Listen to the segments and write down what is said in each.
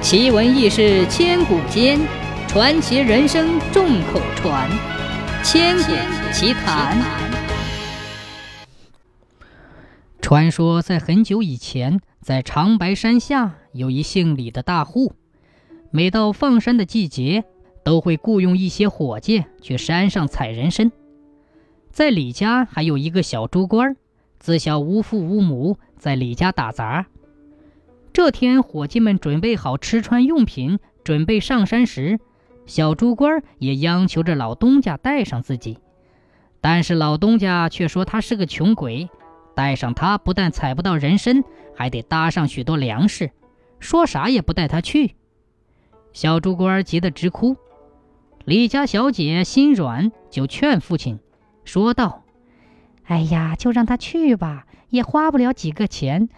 奇闻异事千古间，传奇人生众口传。千古奇谈。传说在很久以前，在长白山下有一姓李的大户，每到放山的季节，都会雇佣一些伙计去山上采人参。在李家还有一个小猪官，自小无父无母，在李家打杂。这天，伙计们准备好吃穿用品，准备上山时，小猪官也央求着老东家带上自己。但是老东家却说他是个穷鬼，带上他不但采不到人参，还得搭上许多粮食，说啥也不带他去。小猪官急得直哭。李家小姐心软，就劝父亲，说道：“哎呀，就让他去吧，也花不了几个钱。”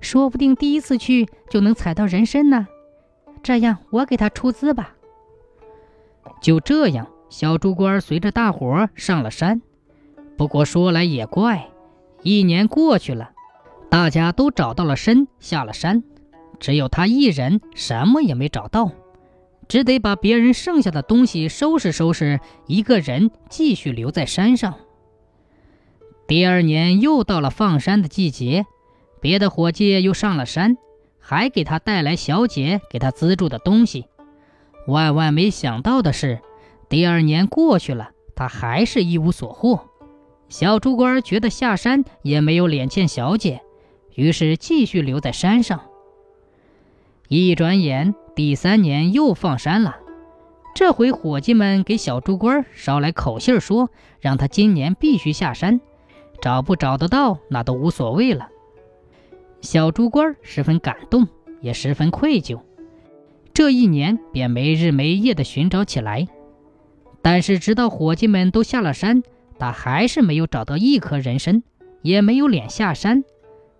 说不定第一次去就能采到人参呢，这样我给他出资吧。就这样，小猪官随着大伙上了山。不过说来也怪，一年过去了，大家都找到了参，下了山，只有他一人什么也没找到，只得把别人剩下的东西收拾收拾，一个人继续留在山上。第二年又到了放山的季节。别的伙计又上了山，还给他带来小姐给他资助的东西。万万没想到的是，第二年过去了，他还是一无所获。小猪官觉得下山也没有脸见小姐，于是继续留在山上。一转眼，第三年又放山了。这回伙计们给小猪官捎来口信，说让他今年必须下山，找不找得到那都无所谓了。小猪官十分感动，也十分愧疚。这一年便没日没夜地寻找起来，但是直到伙计们都下了山，他还是没有找到一颗人参，也没有脸下山，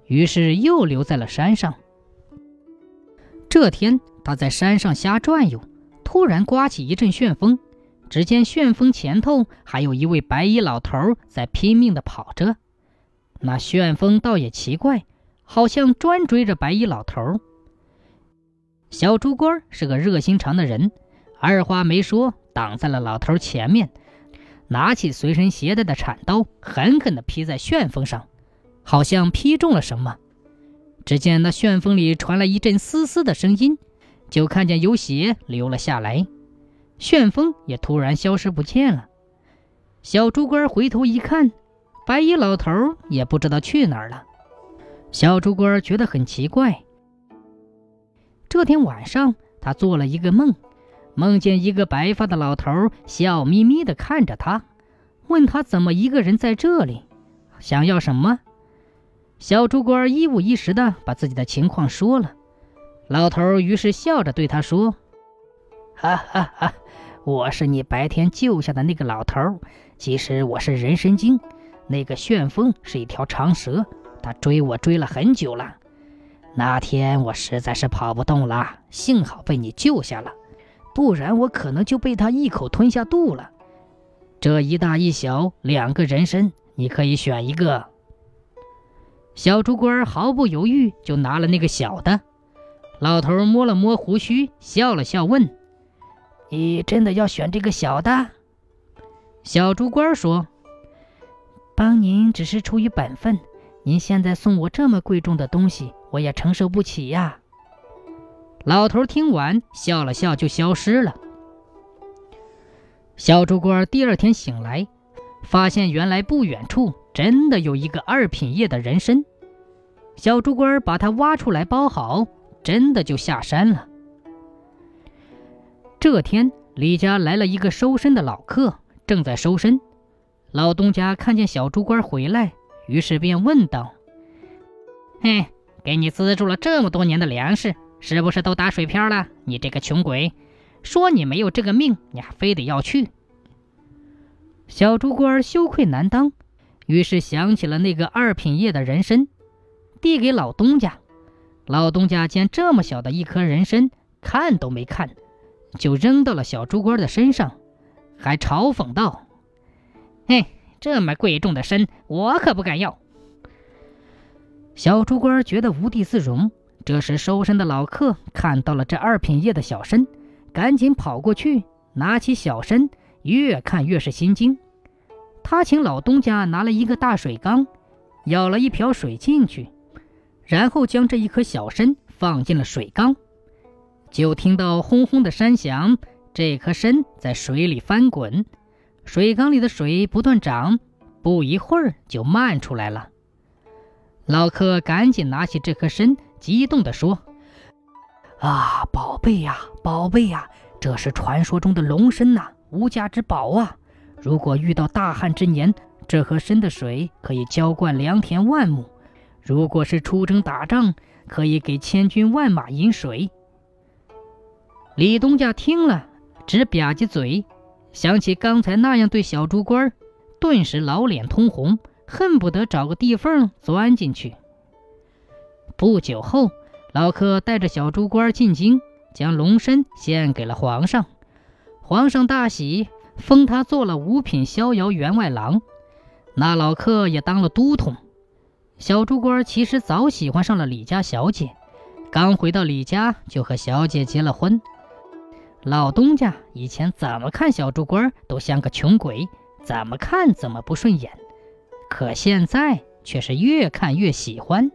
于是又留在了山上。这天，他在山上瞎转悠，突然刮起一阵旋风，只见旋风前头还有一位白衣老头在拼命地跑着。那旋风倒也奇怪。好像专追着白衣老头。小猪官是个热心肠的人，二话没说，挡在了老头前面，拿起随身携带的铲刀，狠狠地劈在旋风上，好像劈中了什么。只见那旋风里传来一阵嘶嘶的声音，就看见有血流了下来，旋风也突然消失不见了。小猪官回头一看，白衣老头也不知道去哪儿了。小猪官觉得很奇怪。这天晚上，他做了一个梦，梦见一个白发的老头笑眯眯地看着他，问他怎么一个人在这里，想要什么。小猪官一五一十地把自己的情况说了。老头于是笑着对他说：“哈哈哈，我是你白天救下的那个老头，其实我是人参精，那个旋风是一条长蛇。”他追我追了很久了，那天我实在是跑不动了，幸好被你救下了，不然我可能就被他一口吞下肚了。这一大一小两个人参，你可以选一个。小猪官毫不犹豫就拿了那个小的。老头摸了摸胡须，笑了笑，问：“你真的要选这个小的？”小猪官说：“帮您只是出于本分。”您现在送我这么贵重的东西，我也承受不起呀。老头听完笑了笑，就消失了。小猪官第二天醒来，发现原来不远处真的有一个二品叶的人参。小猪官把它挖出来包好，真的就下山了。这天，李家来了一个收参的老客，正在收参。老东家看见小猪官回来。于是便问道：“嘿，给你资助了这么多年的粮食，是不是都打水漂了？你这个穷鬼，说你没有这个命，你还非得要去？”小猪官羞愧难当，于是想起了那个二品叶的人参，递给老东家。老东家见这么小的一颗人参，看都没看，就扔到了小猪官的身上，还嘲讽道：“嘿。”这么贵重的参，我可不敢要。小猪官觉得无地自容，这时收身的老客看到了这二品叶的小参，赶紧跑过去，拿起小参，越看越是心惊。他请老东家拿了一个大水缸，舀了一瓢水进去，然后将这一颗小参放进了水缸，就听到轰轰的山响，这颗参在水里翻滚，水缸里的水不断涨，不一会儿就漫出来了。老客赶紧拿起这颗参，激动地说：“啊，宝贝呀，宝贝呀，这是传说中的龙参呐，无价之宝啊！如果遇到大旱之年，这颗参的水可以浇灌良田万亩；如果是出征打仗，可以给千军万马饮水。”李东家听了，直吧唧嘴，想起刚才那样对小猪官儿，顿时老脸通红。恨不得找个地缝钻进去。不久后，老客带着小猪倌进京，将龙身献给了皇上。皇上大喜，封他做了五品逍遥员外郎。那老客也当了都统。小猪倌其实早喜欢上了李家小姐，刚回到李家就和小姐结了婚。老东家以前怎么看小猪官都像个穷鬼，怎么看怎么不顺眼。可现在却是越看越喜欢。